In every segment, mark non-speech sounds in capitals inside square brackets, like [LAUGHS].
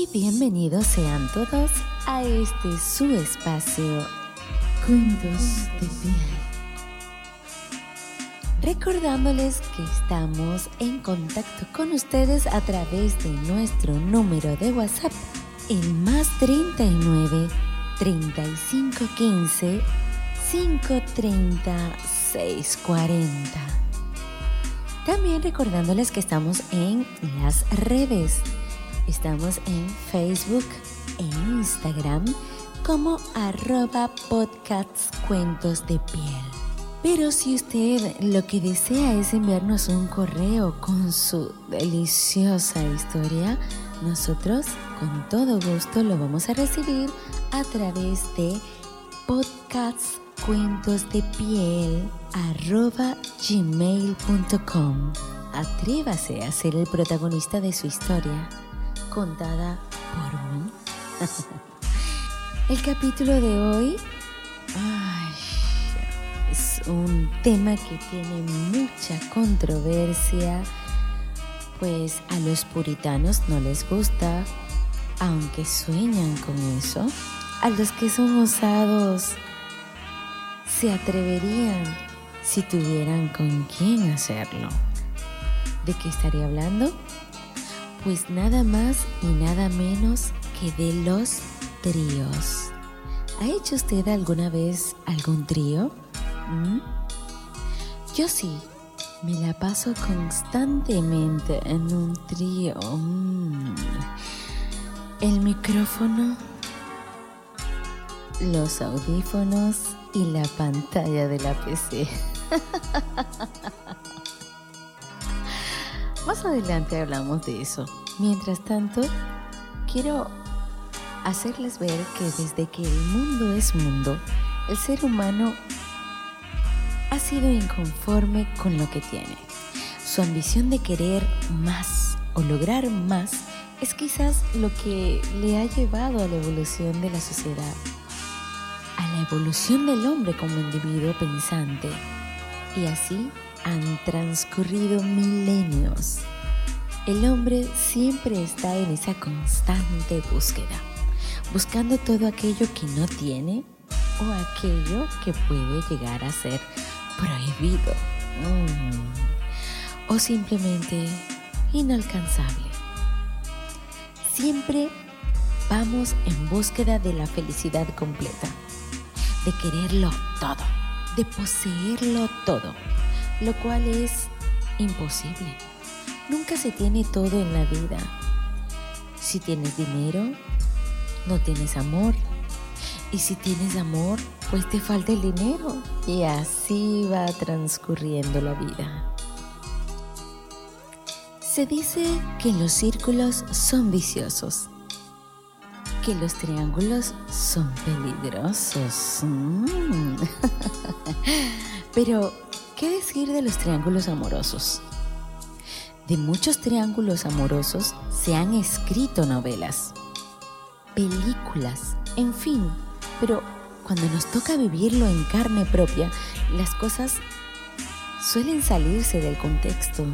y bienvenidos sean todos a este su espacio Cuentos de Piel. Recordándoles que estamos en contacto con ustedes a través de nuestro número de WhatsApp, el más 39 35 15 530 640. También recordándoles que estamos en las redes. Estamos en Facebook e Instagram como arroba podcasts cuentos de piel. Pero si usted lo que desea es enviarnos un correo con su deliciosa historia, nosotros con todo gusto lo vamos a recibir a través de podcastscuentosdepiel.gmail.com Atrévase a ser el protagonista de su historia, contada por mí. [LAUGHS] el capítulo de hoy es un tema que tiene mucha controversia, pues a los puritanos no les gusta, aunque sueñan con eso. A los que son osados se atreverían si tuvieran con quién hacerlo. ¿De qué estaría hablando? Pues nada más y nada menos que de los tríos. ¿Ha hecho usted alguna vez algún trío? ¿Mm? Yo sí, me la paso constantemente en un trío. Mm. El micrófono, los audífonos y la pantalla de la PC. [LAUGHS] Más adelante hablamos de eso. Mientras tanto, quiero hacerles ver que desde que el mundo es mundo, el ser humano ha sido inconforme con lo que tiene. Su ambición de querer más o lograr más es quizás lo que le ha llevado a la evolución de la sociedad, a la evolución del hombre como individuo pensante. Y así han transcurrido milenios. El hombre siempre está en esa constante búsqueda, buscando todo aquello que no tiene o aquello que puede llegar a ser prohibido mm. o simplemente inalcanzable. Siempre vamos en búsqueda de la felicidad completa, de quererlo todo, de poseerlo todo, lo cual es imposible. Nunca se tiene todo en la vida. Si tienes dinero, no tienes amor. Y si tienes amor, pues te falta el dinero. Y así va transcurriendo la vida. Se dice que los círculos son viciosos, que los triángulos son peligrosos. [LAUGHS] Pero, ¿qué decir de los triángulos amorosos? De muchos triángulos amorosos se han escrito novelas, películas, en fin, pero cuando nos toca vivirlo en carne propia, las cosas suelen salirse del contexto,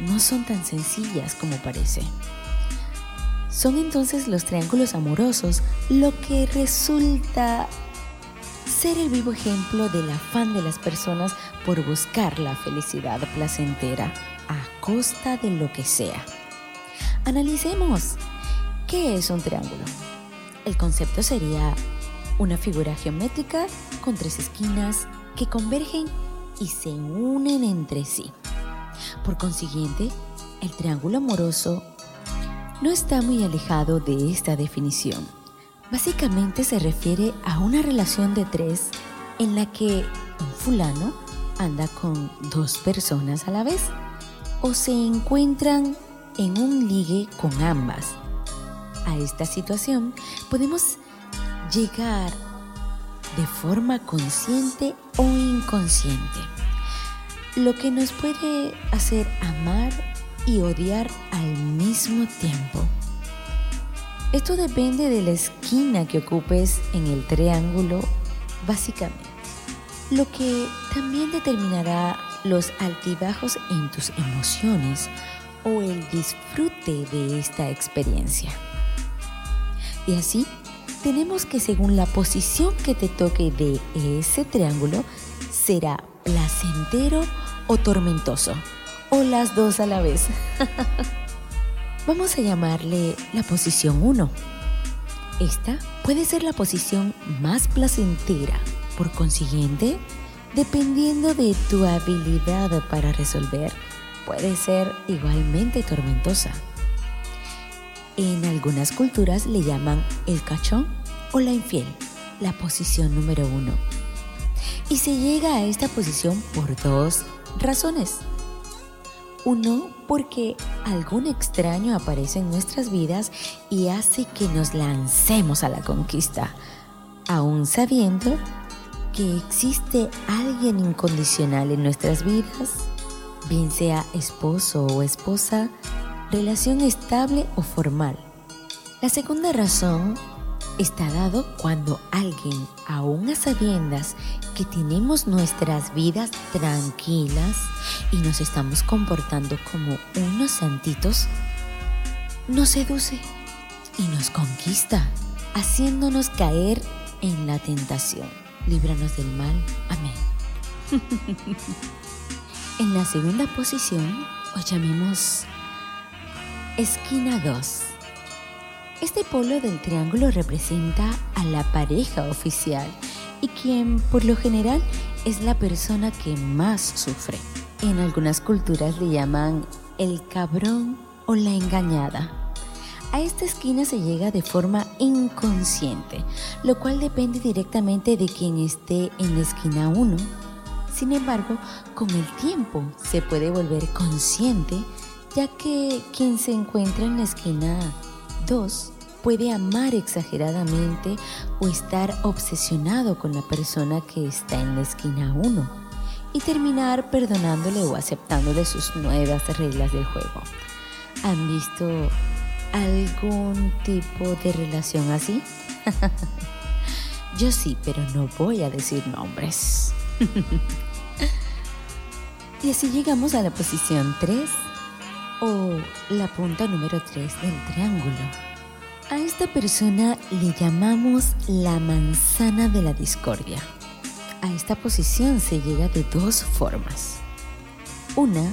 no son tan sencillas como parece. Son entonces los triángulos amorosos lo que resulta ser el vivo ejemplo del afán de las personas por buscar la felicidad placentera a costa de lo que sea. Analicemos, ¿qué es un triángulo? El concepto sería una figura geométrica con tres esquinas que convergen y se unen entre sí. Por consiguiente, el triángulo amoroso no está muy alejado de esta definición. Básicamente se refiere a una relación de tres en la que un fulano anda con dos personas a la vez o se encuentran en un ligue con ambas. A esta situación podemos llegar de forma consciente o inconsciente, lo que nos puede hacer amar y odiar al mismo tiempo. Esto depende de la esquina que ocupes en el triángulo, básicamente, lo que también determinará los altibajos en tus emociones o el disfrute de esta experiencia. Y así, tenemos que según la posición que te toque de ese triángulo, será placentero o tormentoso, o las dos a la vez. [LAUGHS] Vamos a llamarle la posición 1. Esta puede ser la posición más placentera, por consiguiente, dependiendo de tu habilidad para resolver, puede ser igualmente tormentosa. En algunas culturas le llaman el cachón o la infiel, la posición número uno. Y se llega a esta posición por dos razones. Uno, porque algún extraño aparece en nuestras vidas y hace que nos lancemos a la conquista, aún sabiendo que existe alguien incondicional en nuestras vidas, bien sea esposo o esposa, relación estable o formal. La segunda razón está dado cuando alguien, aún a sabiendas que tenemos nuestras vidas tranquilas y nos estamos comportando como unos santitos, nos seduce y nos conquista, haciéndonos caer en la tentación. Líbranos del mal. Amén. [LAUGHS] en la segunda posición, o llamemos esquina 2 este polo del triángulo representa a la pareja oficial y quien por lo general es la persona que más sufre. En algunas culturas le llaman el cabrón o la engañada. A esta esquina se llega de forma inconsciente, lo cual depende directamente de quien esté en la esquina 1. Sin embargo, con el tiempo se puede volver consciente, ya que quien se encuentra en la esquina 2 puede amar exageradamente o estar obsesionado con la persona que está en la esquina 1 y terminar perdonándole o aceptándole sus nuevas reglas del juego. ¿Han visto algún tipo de relación así? [LAUGHS] Yo sí, pero no voy a decir nombres. [LAUGHS] y así llegamos a la posición 3 o la punta número 3 del triángulo. A esta persona le llamamos la manzana de la discordia. A esta posición se llega de dos formas. Una,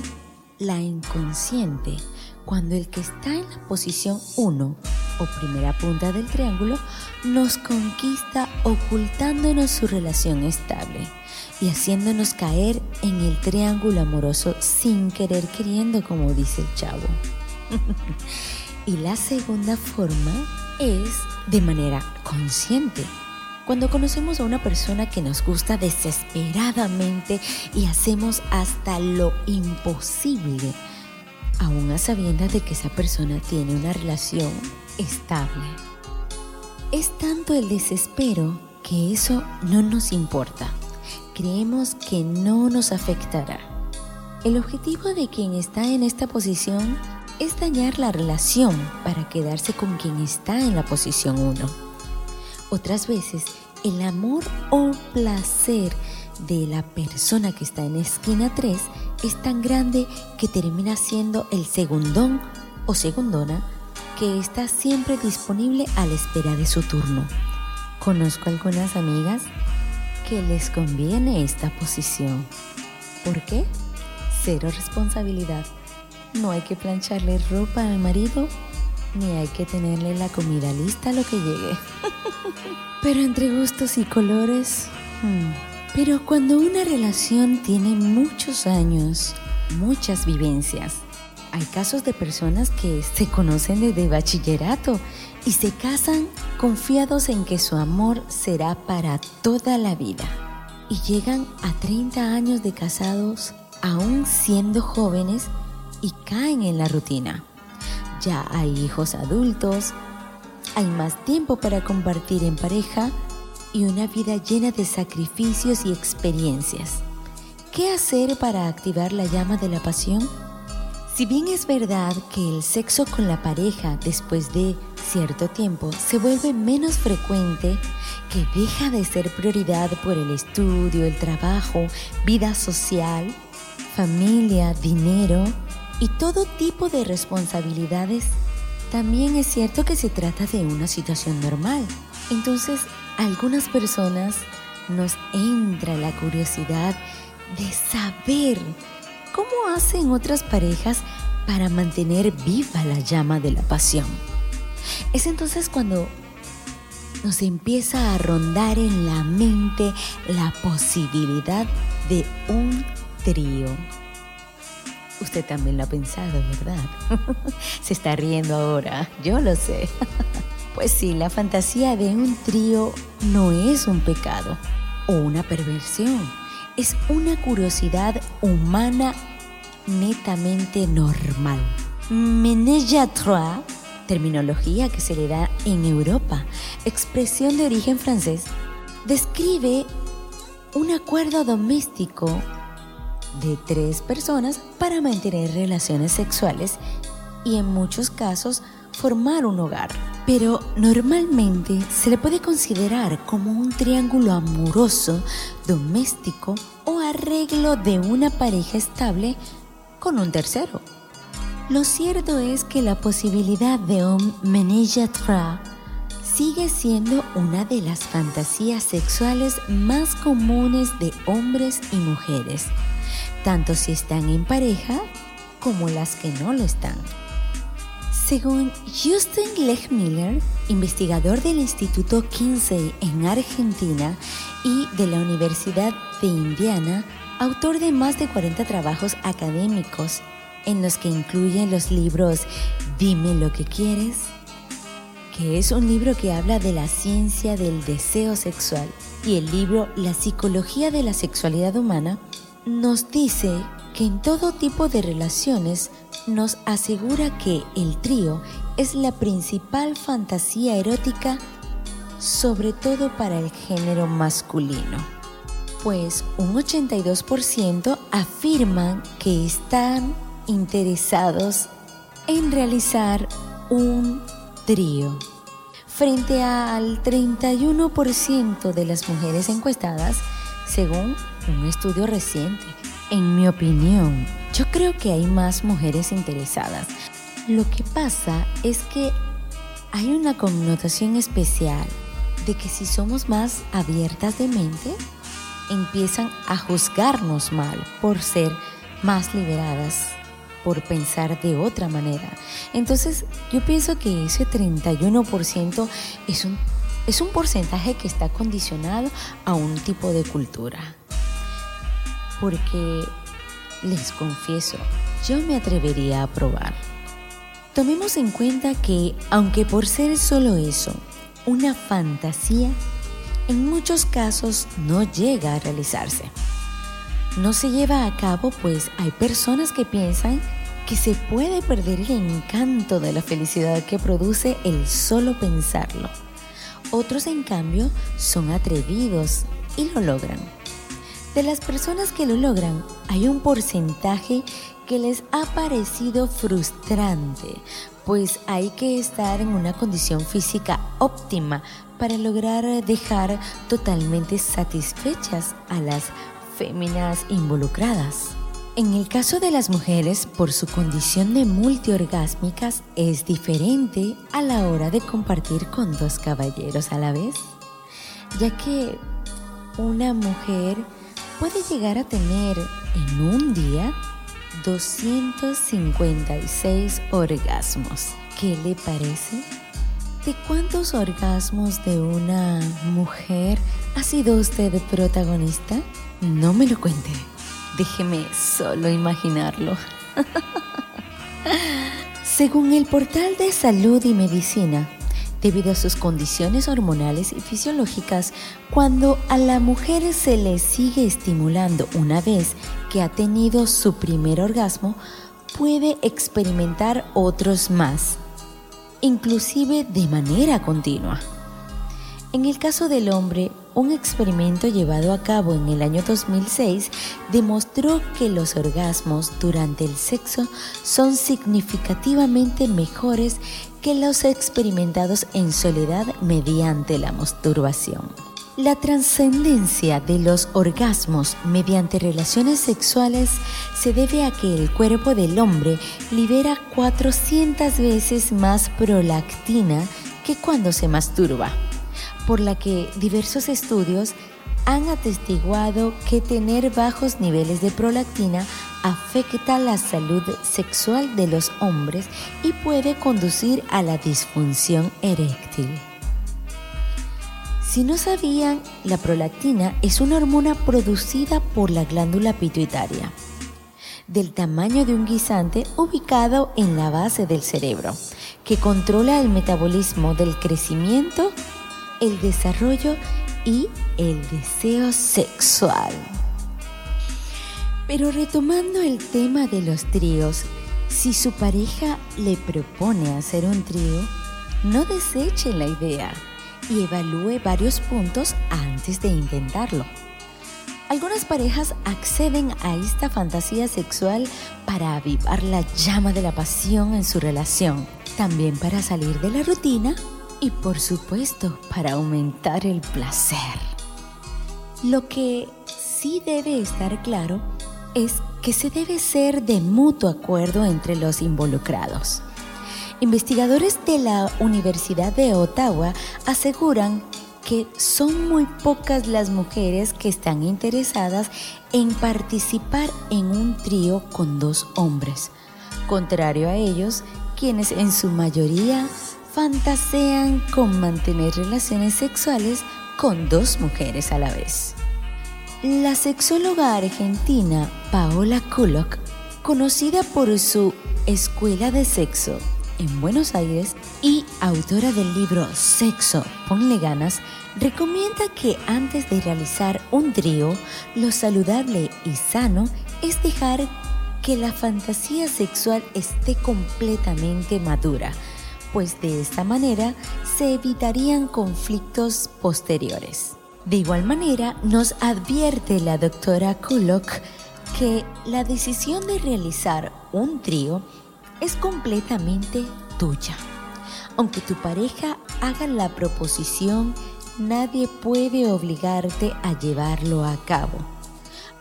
la inconsciente, cuando el que está en la posición 1 o primera punta del triángulo nos conquista ocultándonos su relación estable y haciéndonos caer en el triángulo amoroso sin querer queriendo, como dice el chavo. [LAUGHS] y la segunda forma es de manera consciente. Cuando conocemos a una persona que nos gusta desesperadamente y hacemos hasta lo imposible, aún a sabiendas de que esa persona tiene una relación estable. Es tanto el desespero que eso no nos importa creemos que no nos afectará. El objetivo de quien está en esta posición es dañar la relación para quedarse con quien está en la posición 1. Otras veces, el amor o placer de la persona que está en esquina 3 es tan grande que termina siendo el segundón o segundona que está siempre disponible a la espera de su turno. Conozco algunas amigas que les conviene esta posición. ¿Por qué? Cero responsabilidad. No hay que plancharle ropa al marido, ni hay que tenerle la comida lista a lo que llegue. [LAUGHS] Pero entre gustos y colores... Hmm. Pero cuando una relación tiene muchos años, muchas vivencias, hay casos de personas que se conocen desde bachillerato y se casan confiados en que su amor será para toda la vida. Y llegan a 30 años de casados aún siendo jóvenes y caen en la rutina. Ya hay hijos adultos, hay más tiempo para compartir en pareja y una vida llena de sacrificios y experiencias. ¿Qué hacer para activar la llama de la pasión? Si bien es verdad que el sexo con la pareja después de cierto tiempo se vuelve menos frecuente, que deja de ser prioridad por el estudio, el trabajo, vida social, familia, dinero y todo tipo de responsabilidades, también es cierto que se trata de una situación normal. Entonces, a algunas personas nos entra la curiosidad de saber cómo hacen otras parejas para mantener viva la llama de la pasión. Es entonces cuando nos empieza a rondar en la mente la posibilidad de un trío. Usted también lo ha pensado, ¿verdad? [LAUGHS] Se está riendo ahora, yo lo sé. [LAUGHS] Pues sí, la fantasía de un trío no es un pecado o una perversión, es una curiosidad humana netamente normal. À trois, terminología que se le da en Europa, expresión de origen francés, describe un acuerdo doméstico de tres personas para mantener relaciones sexuales y en muchos casos formar un hogar. Pero normalmente se le puede considerar como un triángulo amoroso, doméstico o arreglo de una pareja estable con un tercero. Lo cierto es que la posibilidad de un menage à sigue siendo una de las fantasías sexuales más comunes de hombres y mujeres, tanto si están en pareja como las que no lo están. Según Justin Lechmiller, investigador del Instituto Kinsey en Argentina y de la Universidad de Indiana, autor de más de 40 trabajos académicos en los que incluyen los libros Dime lo que quieres, que es un libro que habla de la ciencia del deseo sexual, y el libro La psicología de la sexualidad humana, nos dice que en todo tipo de relaciones nos asegura que el trío es la principal fantasía erótica, sobre todo para el género masculino pues un 82% afirman que están interesados en realizar un trío, frente al 31% de las mujeres encuestadas, según un estudio reciente. En mi opinión, yo creo que hay más mujeres interesadas. Lo que pasa es que hay una connotación especial de que si somos más abiertas de mente, empiezan a juzgarnos mal por ser más liberadas, por pensar de otra manera. Entonces yo pienso que ese 31% es un, es un porcentaje que está condicionado a un tipo de cultura. Porque les confieso, yo me atrevería a probar. Tomemos en cuenta que, aunque por ser solo eso, una fantasía, en muchos casos no llega a realizarse. No se lleva a cabo pues hay personas que piensan que se puede perder el encanto de la felicidad que produce el solo pensarlo. Otros en cambio son atrevidos y lo logran. De las personas que lo logran, hay un porcentaje que les ha parecido frustrante, pues hay que estar en una condición física óptima para lograr dejar totalmente satisfechas a las féminas involucradas. En el caso de las mujeres, por su condición de multiorgásmicas, es diferente a la hora de compartir con dos caballeros a la vez, ya que una mujer puede llegar a tener en un día 256 orgasmos. ¿Qué le parece? ¿De cuántos orgasmos de una mujer ha sido usted protagonista? No me lo cuente. Déjeme solo imaginarlo. [LAUGHS] Según el portal de salud y medicina, debido a sus condiciones hormonales y fisiológicas, cuando a la mujer se le sigue estimulando una vez que ha tenido su primer orgasmo, puede experimentar otros más inclusive de manera continua. En el caso del hombre, un experimento llevado a cabo en el año 2006 demostró que los orgasmos durante el sexo son significativamente mejores que los experimentados en soledad mediante la masturbación. La trascendencia de los orgasmos mediante relaciones sexuales se debe a que el cuerpo del hombre libera 400 veces más prolactina que cuando se masturba, por la que diversos estudios han atestiguado que tener bajos niveles de prolactina afecta la salud sexual de los hombres y puede conducir a la disfunción eréctil. Si no sabían, la prolactina es una hormona producida por la glándula pituitaria, del tamaño de un guisante ubicado en la base del cerebro, que controla el metabolismo del crecimiento, el desarrollo y el deseo sexual. Pero retomando el tema de los tríos, si su pareja le propone hacer un trío, no deseche la idea y evalúe varios puntos antes de intentarlo. Algunas parejas acceden a esta fantasía sexual para avivar la llama de la pasión en su relación, también para salir de la rutina y por supuesto para aumentar el placer. Lo que sí debe estar claro es que se debe ser de mutuo acuerdo entre los involucrados. Investigadores de la Universidad de Ottawa aseguran que son muy pocas las mujeres que están interesadas en participar en un trío con dos hombres, contrario a ellos, quienes en su mayoría fantasean con mantener relaciones sexuales con dos mujeres a la vez. La sexóloga argentina Paola Kulok, conocida por su Escuela de Sexo en Buenos Aires y autora del libro Sexo, ponle ganas, recomienda que antes de realizar un trío, lo saludable y sano es dejar que la fantasía sexual esté completamente madura pues de esta manera se evitarían conflictos posteriores. De igual manera, nos advierte la doctora Kulok que la decisión de realizar un trío es completamente tuya. Aunque tu pareja haga la proposición, nadie puede obligarte a llevarlo a cabo.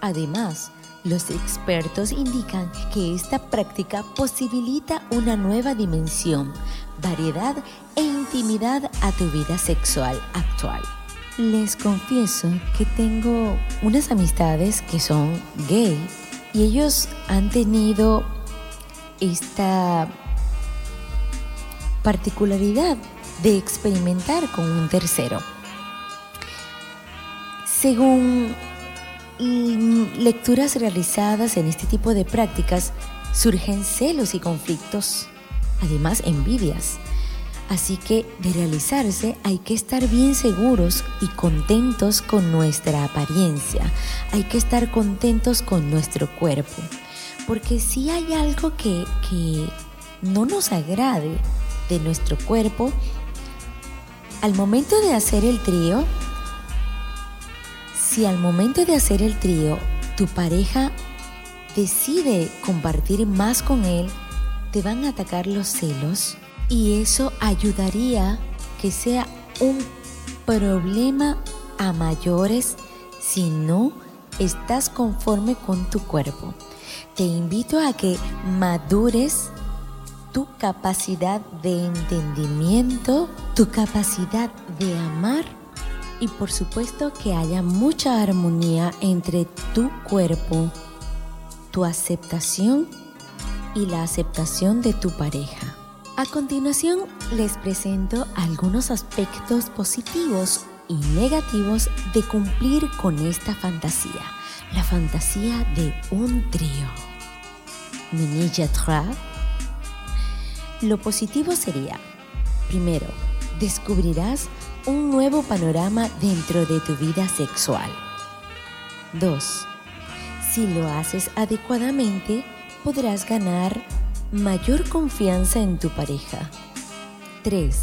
Además, los expertos indican que esta práctica posibilita una nueva dimensión variedad e intimidad a tu vida sexual actual. Les confieso que tengo unas amistades que son gay y ellos han tenido esta particularidad de experimentar con un tercero. Según lecturas realizadas en este tipo de prácticas, surgen celos y conflictos además envidias. Así que de realizarse hay que estar bien seguros y contentos con nuestra apariencia. Hay que estar contentos con nuestro cuerpo. Porque si hay algo que, que no nos agrade de nuestro cuerpo, al momento de hacer el trío, si al momento de hacer el trío tu pareja decide compartir más con él, te van a atacar los celos y eso ayudaría que sea un problema a mayores si no estás conforme con tu cuerpo. Te invito a que madures tu capacidad de entendimiento, tu capacidad de amar y por supuesto que haya mucha armonía entre tu cuerpo, tu aceptación y la aceptación de tu pareja. A continuación les presento algunos aspectos positivos y negativos de cumplir con esta fantasía, la fantasía de un trío. Lo positivo sería, primero, descubrirás un nuevo panorama dentro de tu vida sexual. 2. Si lo haces adecuadamente, podrás ganar mayor confianza en tu pareja. 3.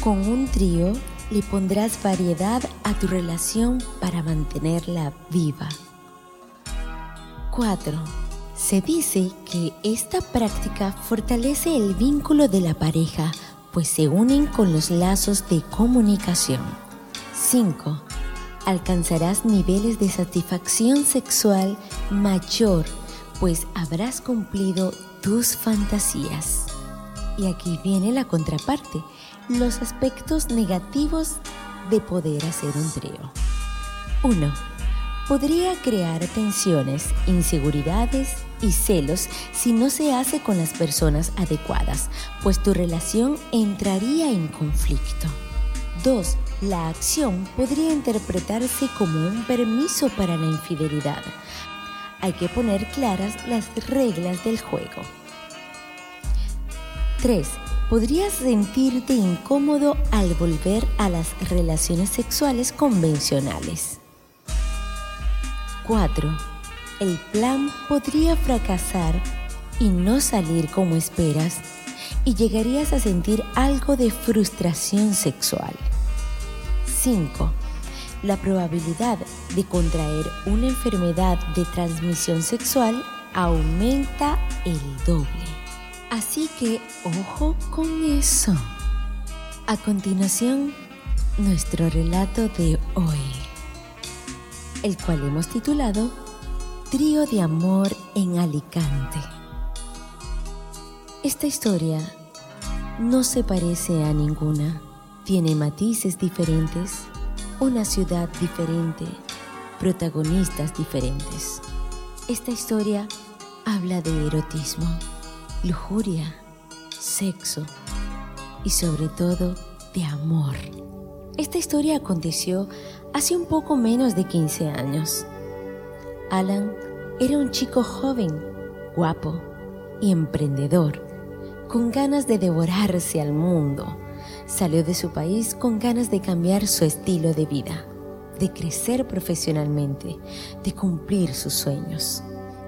Con un trío le pondrás variedad a tu relación para mantenerla viva. 4. Se dice que esta práctica fortalece el vínculo de la pareja, pues se unen con los lazos de comunicación. 5. alcanzarás niveles de satisfacción sexual mayor, pues habrás cumplido tus fantasías. Y aquí viene la contraparte, los aspectos negativos de poder hacer un trío. 1. Podría crear tensiones, inseguridades y celos si no se hace con las personas adecuadas, pues tu relación entraría en conflicto. 2. La acción podría interpretarse como un permiso para la infidelidad. Hay que poner claras las reglas del juego. 3. Podrías sentirte incómodo al volver a las relaciones sexuales convencionales. 4. El plan podría fracasar y no salir como esperas y llegarías a sentir algo de frustración sexual. 5. La probabilidad de contraer una enfermedad de transmisión sexual aumenta el doble. Así que ojo con eso. A continuación, nuestro relato de hoy, el cual hemos titulado Trío de Amor en Alicante. Esta historia no se parece a ninguna. Tiene matices diferentes, una ciudad diferente, protagonistas diferentes. Esta historia habla de erotismo lujuria, sexo y sobre todo de amor. Esta historia aconteció hace un poco menos de 15 años. Alan era un chico joven, guapo y emprendedor, con ganas de devorarse al mundo. Salió de su país con ganas de cambiar su estilo de vida, de crecer profesionalmente, de cumplir sus sueños.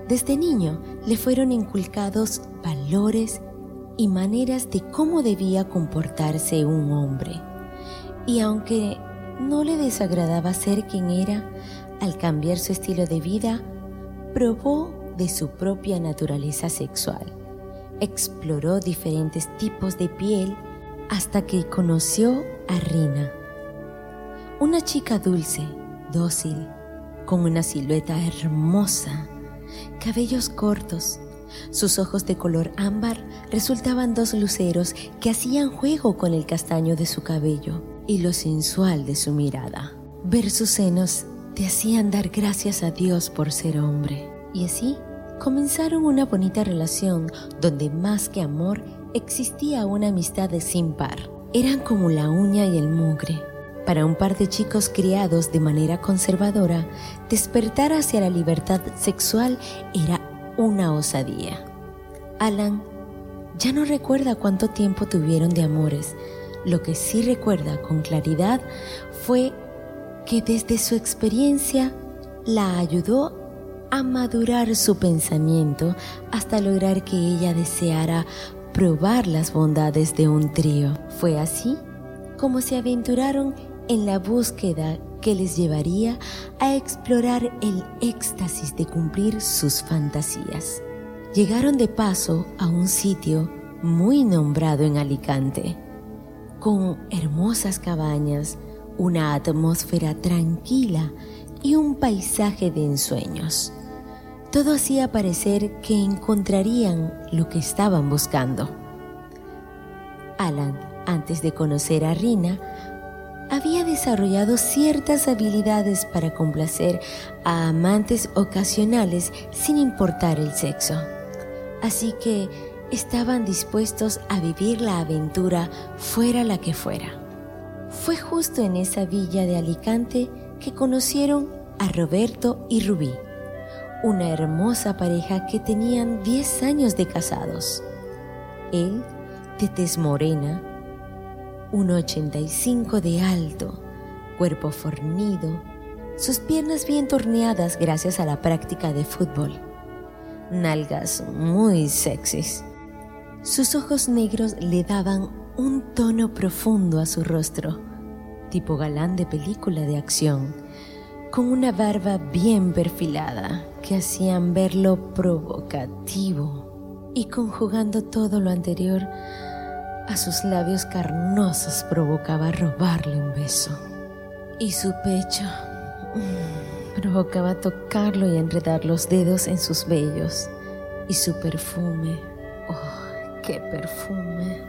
Desde niño le fueron inculcados valores y maneras de cómo debía comportarse un hombre. Y aunque no le desagradaba ser quien era, al cambiar su estilo de vida, probó de su propia naturaleza sexual. Exploró diferentes tipos de piel hasta que conoció a Rina, una chica dulce, dócil, con una silueta hermosa cabellos cortos. Sus ojos de color ámbar resultaban dos luceros que hacían juego con el castaño de su cabello y lo sensual de su mirada. Ver sus senos te hacían dar gracias a Dios por ser hombre. Y así comenzaron una bonita relación donde más que amor existía una amistad de sin par. Eran como la uña y el mugre para un par de chicos criados de manera conservadora, despertar hacia la libertad sexual era una osadía. Alan ya no recuerda cuánto tiempo tuvieron de amores. Lo que sí recuerda con claridad fue que desde su experiencia la ayudó a madurar su pensamiento hasta lograr que ella deseara probar las bondades de un trío. Fue así como se aventuraron en la búsqueda que les llevaría a explorar el éxtasis de cumplir sus fantasías. Llegaron de paso a un sitio muy nombrado en Alicante, con hermosas cabañas, una atmósfera tranquila y un paisaje de ensueños. Todo hacía parecer que encontrarían lo que estaban buscando. Alan, antes de conocer a Rina, había desarrollado ciertas habilidades para complacer a amantes ocasionales sin importar el sexo. Así que estaban dispuestos a vivir la aventura fuera la que fuera. Fue justo en esa villa de Alicante que conocieron a Roberto y Rubí, una hermosa pareja que tenían 10 años de casados. Él, de tez morena, 1,85 de alto, cuerpo fornido, sus piernas bien torneadas gracias a la práctica de fútbol, nalgas muy sexys. Sus ojos negros le daban un tono profundo a su rostro, tipo galán de película de acción, con una barba bien perfilada que hacían verlo provocativo y conjugando todo lo anterior, a sus labios carnosos provocaba robarle un beso. Y su pecho, Provocaba tocarlo y enredar los dedos en sus vellos. Y su perfume, oh, qué perfume,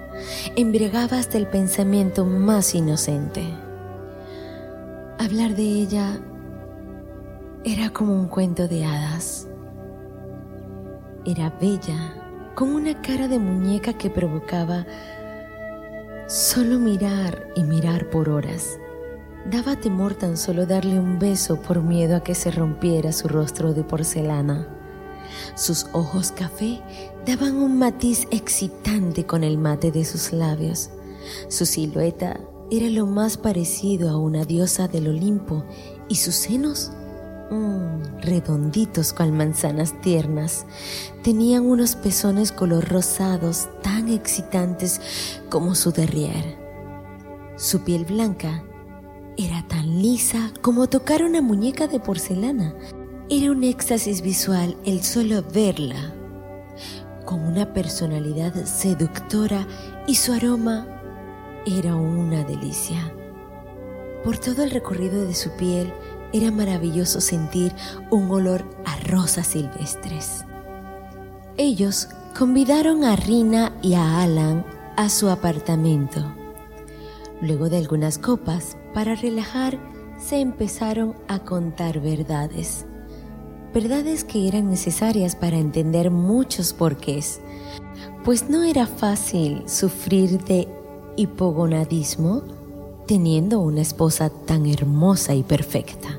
embriagaba hasta el pensamiento más inocente. Hablar de ella era como un cuento de hadas. Era bella, con una cara de muñeca que provocaba solo mirar y mirar por horas. Daba temor tan solo darle un beso por miedo a que se rompiera su rostro de porcelana. Sus ojos café daban un matiz excitante con el mate de sus labios. Su silueta era lo más parecido a una diosa del Olimpo y sus senos, mm, redonditos cual manzanas tiernas, tenían unos pezones color rosados tan excitantes como su derrier. Su piel blanca era tan lisa como tocar una muñeca de porcelana. Era un éxtasis visual el solo verla, con una personalidad seductora y su aroma era una delicia. Por todo el recorrido de su piel era maravilloso sentir un olor a rosas silvestres. Ellos convidaron a Rina y a Alan a su apartamento. Luego de algunas copas, para relajar, se empezaron a contar verdades. Verdades que eran necesarias para entender muchos porqués, pues no era fácil sufrir de hipogonadismo teniendo una esposa tan hermosa y perfecta.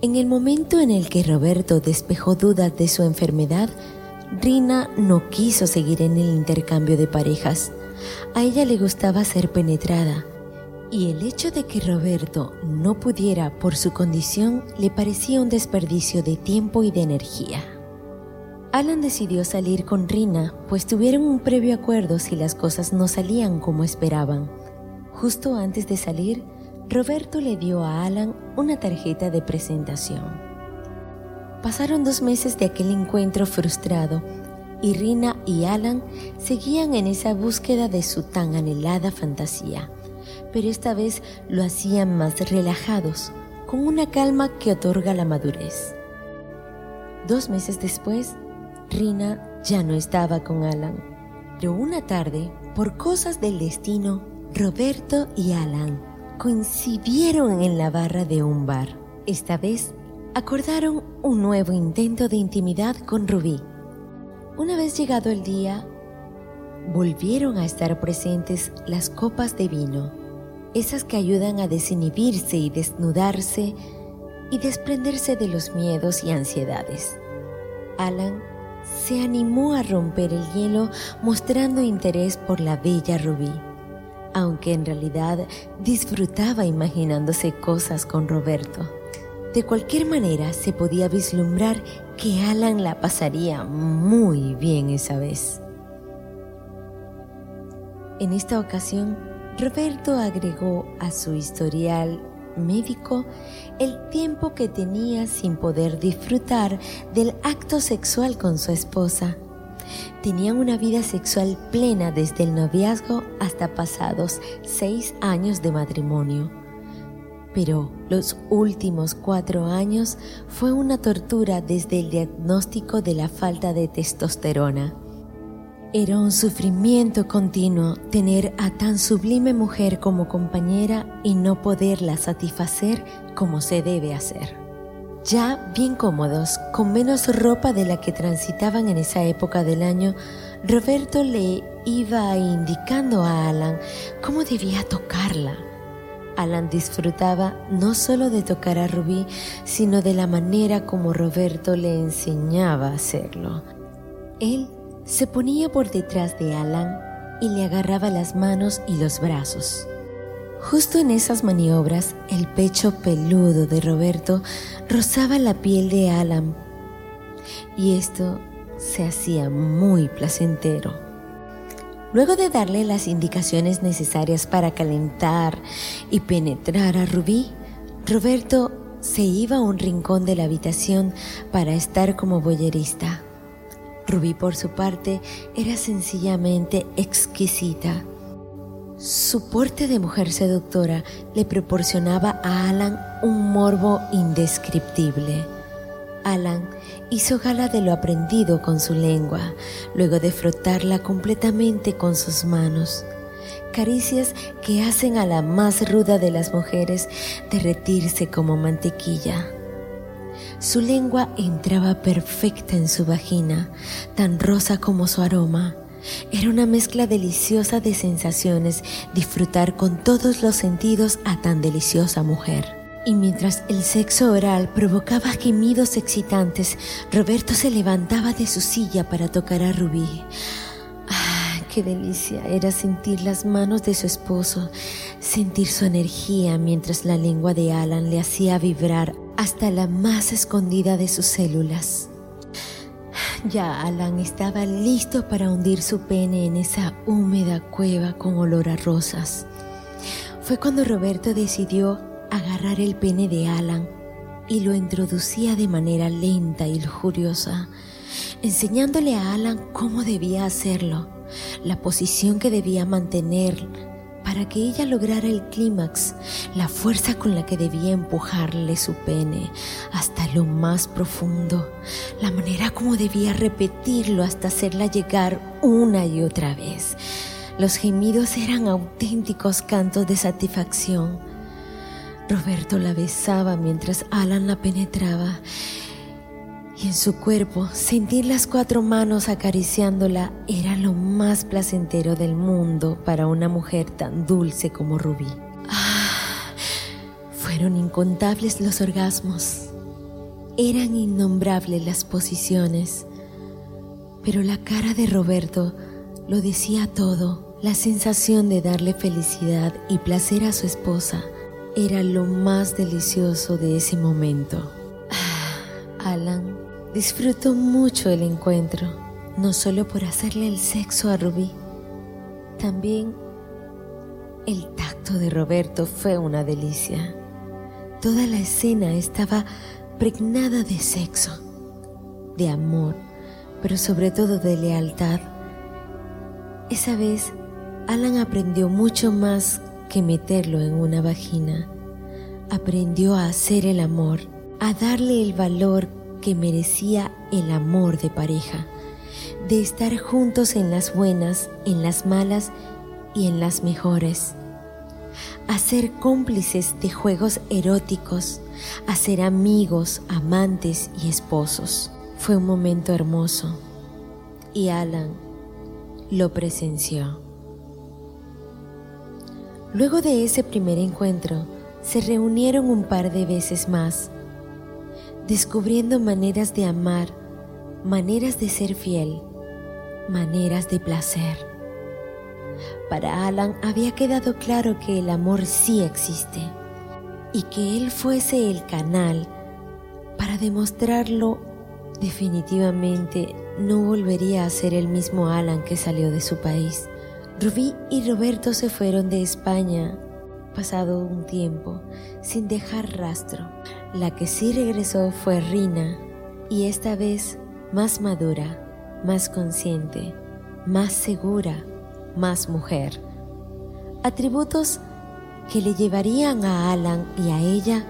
En el momento en el que Roberto despejó dudas de su enfermedad, Rina no quiso seguir en el intercambio de parejas. A ella le gustaba ser penetrada y el hecho de que Roberto no pudiera por su condición le parecía un desperdicio de tiempo y de energía. Alan decidió salir con Rina, pues tuvieron un previo acuerdo si las cosas no salían como esperaban. Justo antes de salir, Roberto le dio a Alan una tarjeta de presentación. Pasaron dos meses de aquel encuentro frustrado y Rina y Alan seguían en esa búsqueda de su tan anhelada fantasía, pero esta vez lo hacían más relajados, con una calma que otorga la madurez. Dos meses después, Rina ya no estaba con Alan, pero una tarde, por cosas del destino, Roberto y Alan coincidieron en la barra de un bar. Esta vez acordaron un nuevo intento de intimidad con Rubí. Una vez llegado el día, volvieron a estar presentes las copas de vino, esas que ayudan a desinhibirse y desnudarse y desprenderse de los miedos y ansiedades. Alan se animó a romper el hielo mostrando interés por la bella Rubí, aunque en realidad disfrutaba imaginándose cosas con Roberto. De cualquier manera se podía vislumbrar que Alan la pasaría muy bien esa vez. En esta ocasión, Roberto agregó a su historial médico el tiempo que tenía sin poder disfrutar del acto sexual con su esposa. Tenían una vida sexual plena desde el noviazgo hasta pasados seis años de matrimonio. Pero los últimos cuatro años fue una tortura desde el diagnóstico de la falta de testosterona. Era un sufrimiento continuo tener a tan sublime mujer como compañera y no poderla satisfacer como se debe hacer. Ya bien cómodos, con menos ropa de la que transitaban en esa época del año, Roberto le iba indicando a Alan cómo debía tocarla. Alan disfrutaba no solo de tocar a Rubí, sino de la manera como Roberto le enseñaba a hacerlo. Él se ponía por detrás de Alan y le agarraba las manos y los brazos. Justo en esas maniobras, el pecho peludo de Roberto rozaba la piel de Alan y esto se hacía muy placentero. Luego de darle las indicaciones necesarias para calentar y penetrar a Rubí, Roberto se iba a un rincón de la habitación para estar como boyerista. Rubí por su parte era sencillamente exquisita. Su porte de mujer seductora le proporcionaba a Alan un morbo indescriptible. Alan hizo gala de lo aprendido con su lengua, luego de frotarla completamente con sus manos. Caricias que hacen a la más ruda de las mujeres derretirse como mantequilla. Su lengua entraba perfecta en su vagina, tan rosa como su aroma era una mezcla deliciosa de sensaciones disfrutar con todos los sentidos a tan deliciosa mujer. Y mientras el sexo oral provocaba gemidos excitantes, Roberto se levantaba de su silla para tocar a Rubí. ¡Ah, qué delicia era sentir las manos de su esposo, sentir su energía mientras la lengua de Alan le hacía vibrar hasta la más escondida de sus células. Ya Alan estaba listo para hundir su pene en esa húmeda cueva con olor a rosas. Fue cuando Roberto decidió agarrar el pene de Alan y lo introducía de manera lenta y lujuriosa, enseñándole a Alan cómo debía hacerlo, la posición que debía mantener para que ella lograra el clímax, la fuerza con la que debía empujarle su pene hasta lo más profundo, la manera como debía repetirlo hasta hacerla llegar una y otra vez. Los gemidos eran auténticos cantos de satisfacción. Roberto la besaba mientras Alan la penetraba y en su cuerpo sentir las cuatro manos acariciándola era lo más placentero del mundo para una mujer tan dulce como Rubí. Ah, fueron incontables los orgasmos, eran innombrables las posiciones, pero la cara de Roberto lo decía todo, la sensación de darle felicidad y placer a su esposa era lo más delicioso de ese momento. Ah, Alan Disfruto mucho el encuentro, no solo por hacerle el sexo a Rubí, también el tacto de Roberto fue una delicia. Toda la escena estaba pregnada de sexo, de amor, pero sobre todo de lealtad. Esa vez, Alan aprendió mucho más que meterlo en una vagina. Aprendió a hacer el amor, a darle el valor que merecía el amor de pareja, de estar juntos en las buenas, en las malas y en las mejores, a ser cómplices de juegos eróticos, a ser amigos, amantes y esposos. Fue un momento hermoso y Alan lo presenció. Luego de ese primer encuentro, se reunieron un par de veces más descubriendo maneras de amar, maneras de ser fiel, maneras de placer. Para Alan había quedado claro que el amor sí existe y que él fuese el canal para demostrarlo definitivamente no volvería a ser el mismo Alan que salió de su país. Rubí y Roberto se fueron de España pasado un tiempo sin dejar rastro. La que sí regresó fue Rina y esta vez más madura, más consciente, más segura, más mujer. Atributos que le llevarían a Alan y a ella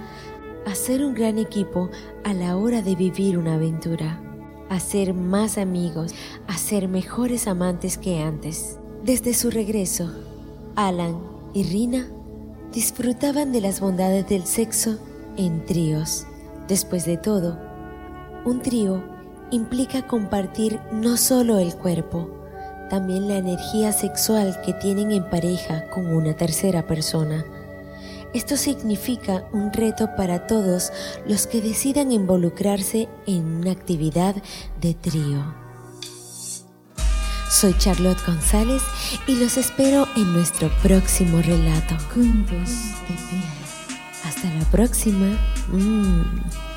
a ser un gran equipo a la hora de vivir una aventura, a ser más amigos, a ser mejores amantes que antes. Desde su regreso, Alan y Rina disfrutaban de las bondades del sexo en tríos. Después de todo, un trío implica compartir no solo el cuerpo, también la energía sexual que tienen en pareja con una tercera persona. Esto significa un reto para todos los que decidan involucrarse en una actividad de trío. Soy Charlotte González y los espero en nuestro próximo relato. Cuentos de. Hasta la próxima. Mm.